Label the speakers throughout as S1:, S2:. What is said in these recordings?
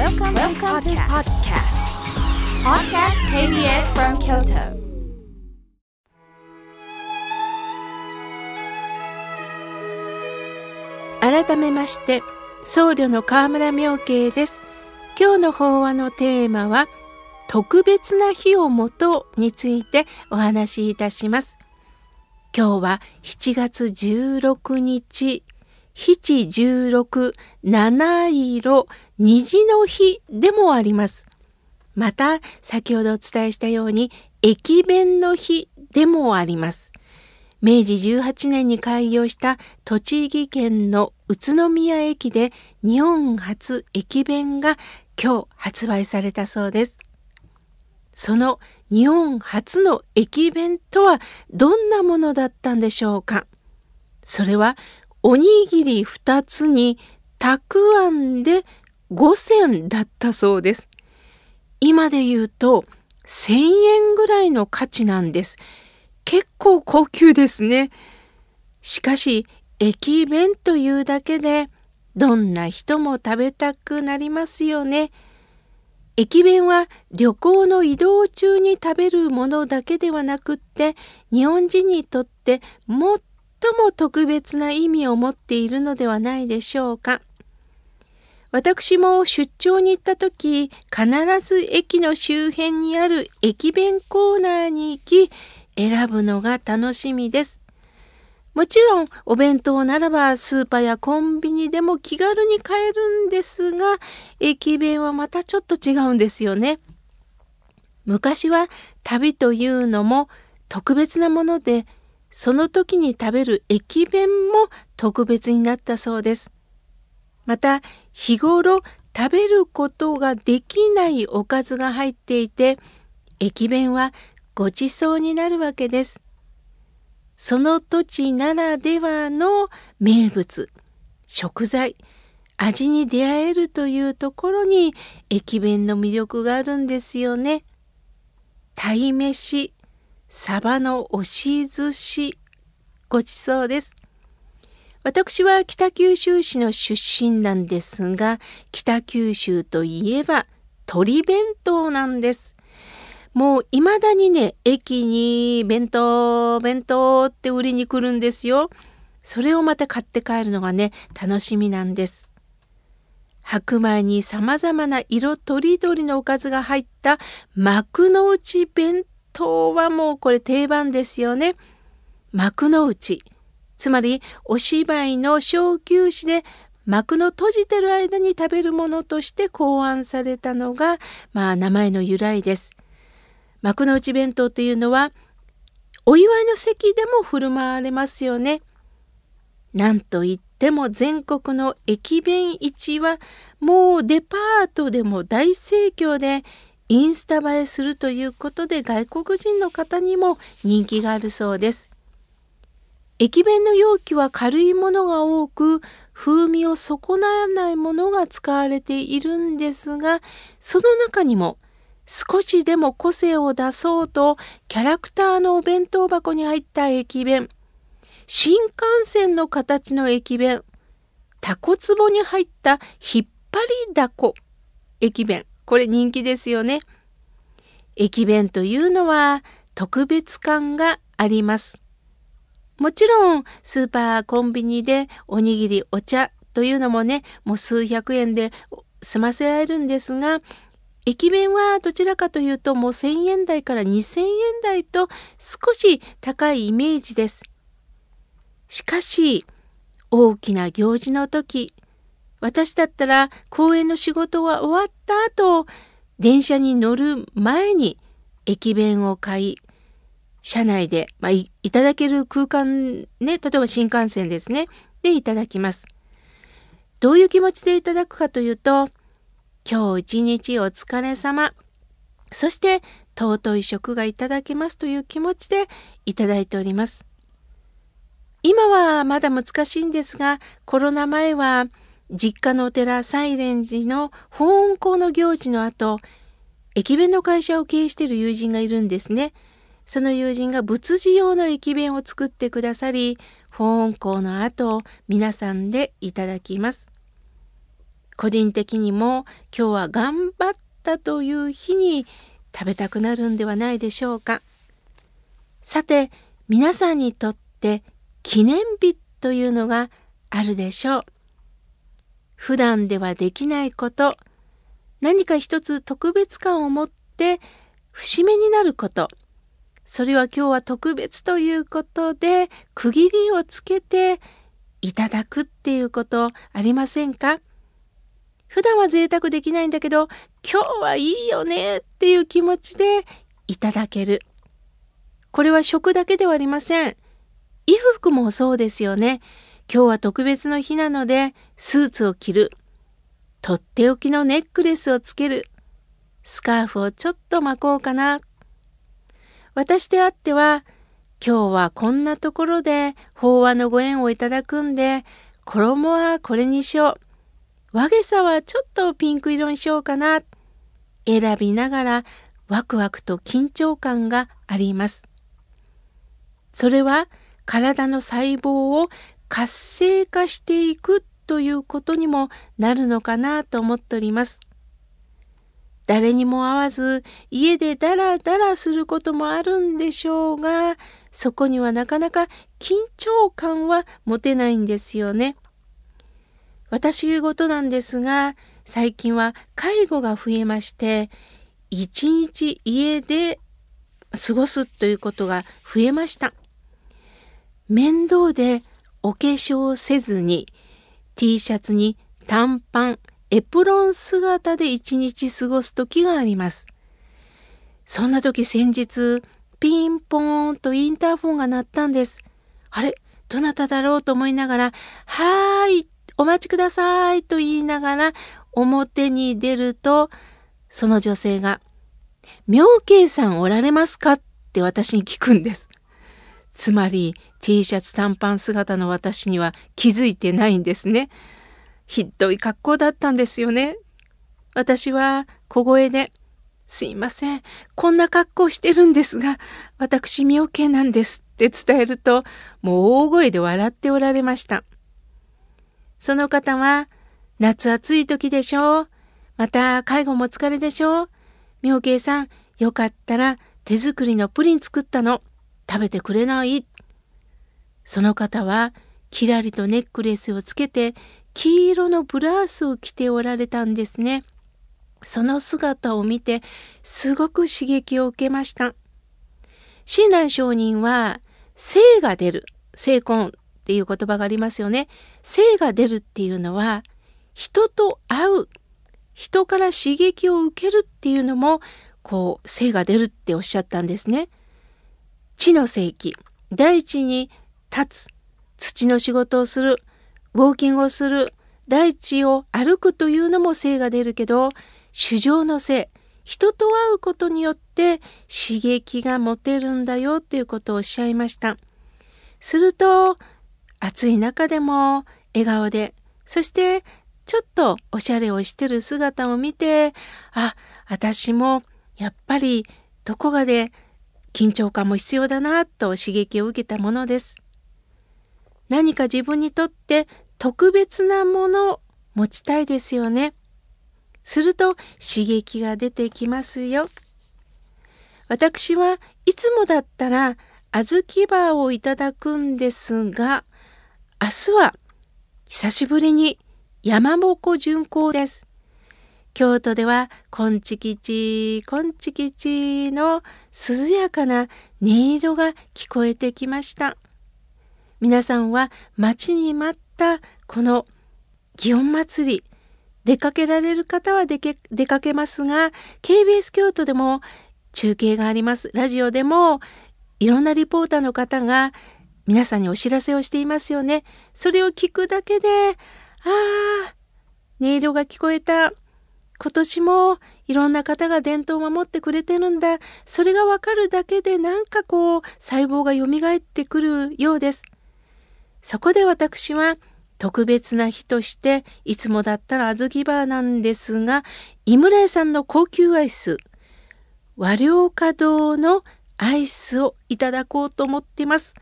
S1: Welcome, Welcome to podcast. Podcast KBS from Kyoto.
S2: 改めまして僧侶の河村明慶です今日の法話のテーマは特別な日をもとについてお話しいたします今日は7月16日七十六七色虹の日でもあります。また先ほどお伝えしたように駅弁の日でもあります。明治18年に開業した栃木県の宇都宮駅で日本初駅弁が今日発売されたそうです。その日本初の駅弁とはどんなものだったんでしょうか。それはおにぎり2つにたくあんで5銭だったそうです。今で言うと1000円ぐらいの価値なんです。結構高級ですね。しかし駅弁というだけでどんな人も食べたくなりますよね。駅弁は旅行の移動中に食べるものだけではなくって日本人にとって最も特別な意味を持っているのではないでしょうか。私も出張に行った時必ず駅の周辺にある駅弁コーナーに行き選ぶのが楽しみです。もちろんお弁当ならばスーパーやコンビニでも気軽に買えるんですが駅弁はまたちょっと違うんですよね。昔は旅というのも特別なものでその時に食べる駅弁も特別になったそうです。また日頃食べることができないおかずが入っていて駅弁はごちそうになるわけです。その土地ならではの名物食材味に出会えるというところに駅弁の魅力があるんですよね。鯛めしサバの押し寿司ごちそうです。私は北九州市の出身なんですが北九州といえば鶏弁当なんです。もう未だにね、駅に弁当、弁当って売りに来るんですよ。それをまた買って帰るのがね、楽しみなんです。白米に様々な色とりどりのおかずが入った幕の内弁当はもうこれ定番ですよね。幕の内。つまりお芝居の小休止で幕の閉じてる間に食べるものとして考案されたのが、まあ名前の由来です。幕の内弁当っていうのはお祝いの席でも振る舞われますよね。なんといっても全国の駅弁市はもうデパートでも大盛況でインスタ映えするということで外国人の方にも人気があるそうです。駅弁の容器は軽いものが多く風味を損なわないものが使われているんですがその中にも少しでも個性を出そうとキャラクターのお弁当箱に入った駅弁新幹線の形の駅弁タコ壺に入った引っ張りだこ駅弁これ人気ですよね駅弁というのは特別感がありますもちろんスーパーコンビニでおにぎりお茶というのもねもう数百円で済ませられるんですが駅弁はどちらかというともう1,000円台から2,000円台と少し高いイメージです。しかし大きな行事の時私だったら公園の仕事が終わった後電車に乗る前に駅弁を買い車内で、まあ、いただける空間ね例えば新幹線ですねでいただきます。どういう気持ちでいただくかというと今日一日お疲れ様。そして尊い食がいただけますという気持ちでいただいております。今はまだ難しいんですが、コロナ前は実家のお寺サイレン寺の法音校の行事の後、駅弁の会社を経営している友人がいるんですね。その友人が仏事用の駅弁を作ってくださり、法音校の後、皆さんでいただきます。個人的にも今日は頑張ったという日に食べたくなるんではないでしょうか。さて皆さんにとって記念日というのがあるでしょう。普段ではできないこと何か一つ特別感を持って節目になること。それは今日は特別ということで区切りをつけていただくっていうことありませんか？普段は贅沢できないんだけど今日はいいよねっていう気持ちでいただける。これは食だけではありません。衣服もそうですよね。今日は特別の日なのでスーツを着るとっておきのネックレスをつけるスカーフをちょっと巻こうかな。私であっては今日はこんなところで法話のご縁をいただくんで衣はこれにしよう。和げさはちょっとピンク色にしようかな。選びながらワクワクと緊張感があります。それは体の細胞を活性化していくということにもなるのかなと思っております。誰にも会わず家でダラダラすることもあるんでしょうがそこにはなかなか緊張感は持てないんですよね。私事なんですが最近は介護が増えまして一日家で過ごすということが増えました。面倒でお化粧せずに T シャツに短パンエプロン姿で一日過ごす時があります。そんな時先日ピンポーンとインターフォンが鳴ったんです。あれどなただろうと思いながら「はーいお待ちください」と言いながら表に出るとその女性が「妙慶さんおられますか?」って私に聞くんです。つまり T シャツ短パン姿の私には気づいてないんですね。ひどい格好だったんですよね。私は小声で、すいません、こんな格好してるんですが、私妙見なんですって伝えると、もう大声で笑っておられました。その方は、夏暑い時でしょう。また介護も疲れでしょう。妙慶さん、よかったら手作りのプリン作ったの。食べてくれない？その方はきらりとネックレスをつけて黄色のブラウスを着ておられたんですね。その姿を見てすごく刺激を受けました。親鸞上人は精が出る、精魂っていう言葉がありますよね。精が出るっていうのは人と会う、人から刺激を受けるっていうのもこう精が出るっておっしゃったんですね。地の世紀、大地に立つ、土の仕事をする、ウォーキングをする。大地を歩くというのも性が出るけど主情の性人と会うことによって刺激が持てるんだよ。っていうことをおっしゃいました。すると暑い中でも笑顔で。そしてちょっとおしゃれをしてる姿を見てあ私もやっぱりどこかで緊張感も必要だなと刺激を受けたものです。何か自分にとって特別なものを持ちたいですよね。すると刺激が出てきますよ。私はいつもだったら小豆バーをいただくんですが、明日は久しぶりに山鉾巡行です。京都ではこんちきちこんちきちの涼やかな音色が聞こえてきました。皆さんは待ちに待ったこの祇園祭り出かけられる方は出かけますが KBS 京都でも中継がありますラジオでもいろんなリポーターの方が皆さんにお知らせをしていますよね。それを聞くだけでああ音色が聞こえた今年もいろんな方が伝統を守ってくれてるんだそれがわかるだけでなんかこう細胞がよみがえってくるようです。そこで私は特別な日としていつもだったら小豆バーなんですが井村屋さんの高級アイス和良華堂のアイスをいただこうと思っています。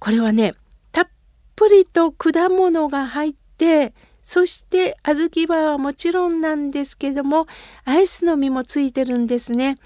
S2: これはねたっぷりと果物が入ってそして小豆バーはもちろんなんですけどもアイスの実もついてるんですね。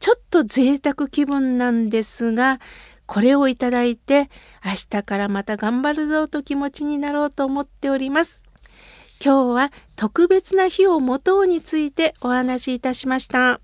S2: ちょっと贅沢気分なんですがこれをいただいて明日からまた頑張るぞと気持ちになろうと思っております。今日は特別な日を持とうについてお話しいたしました。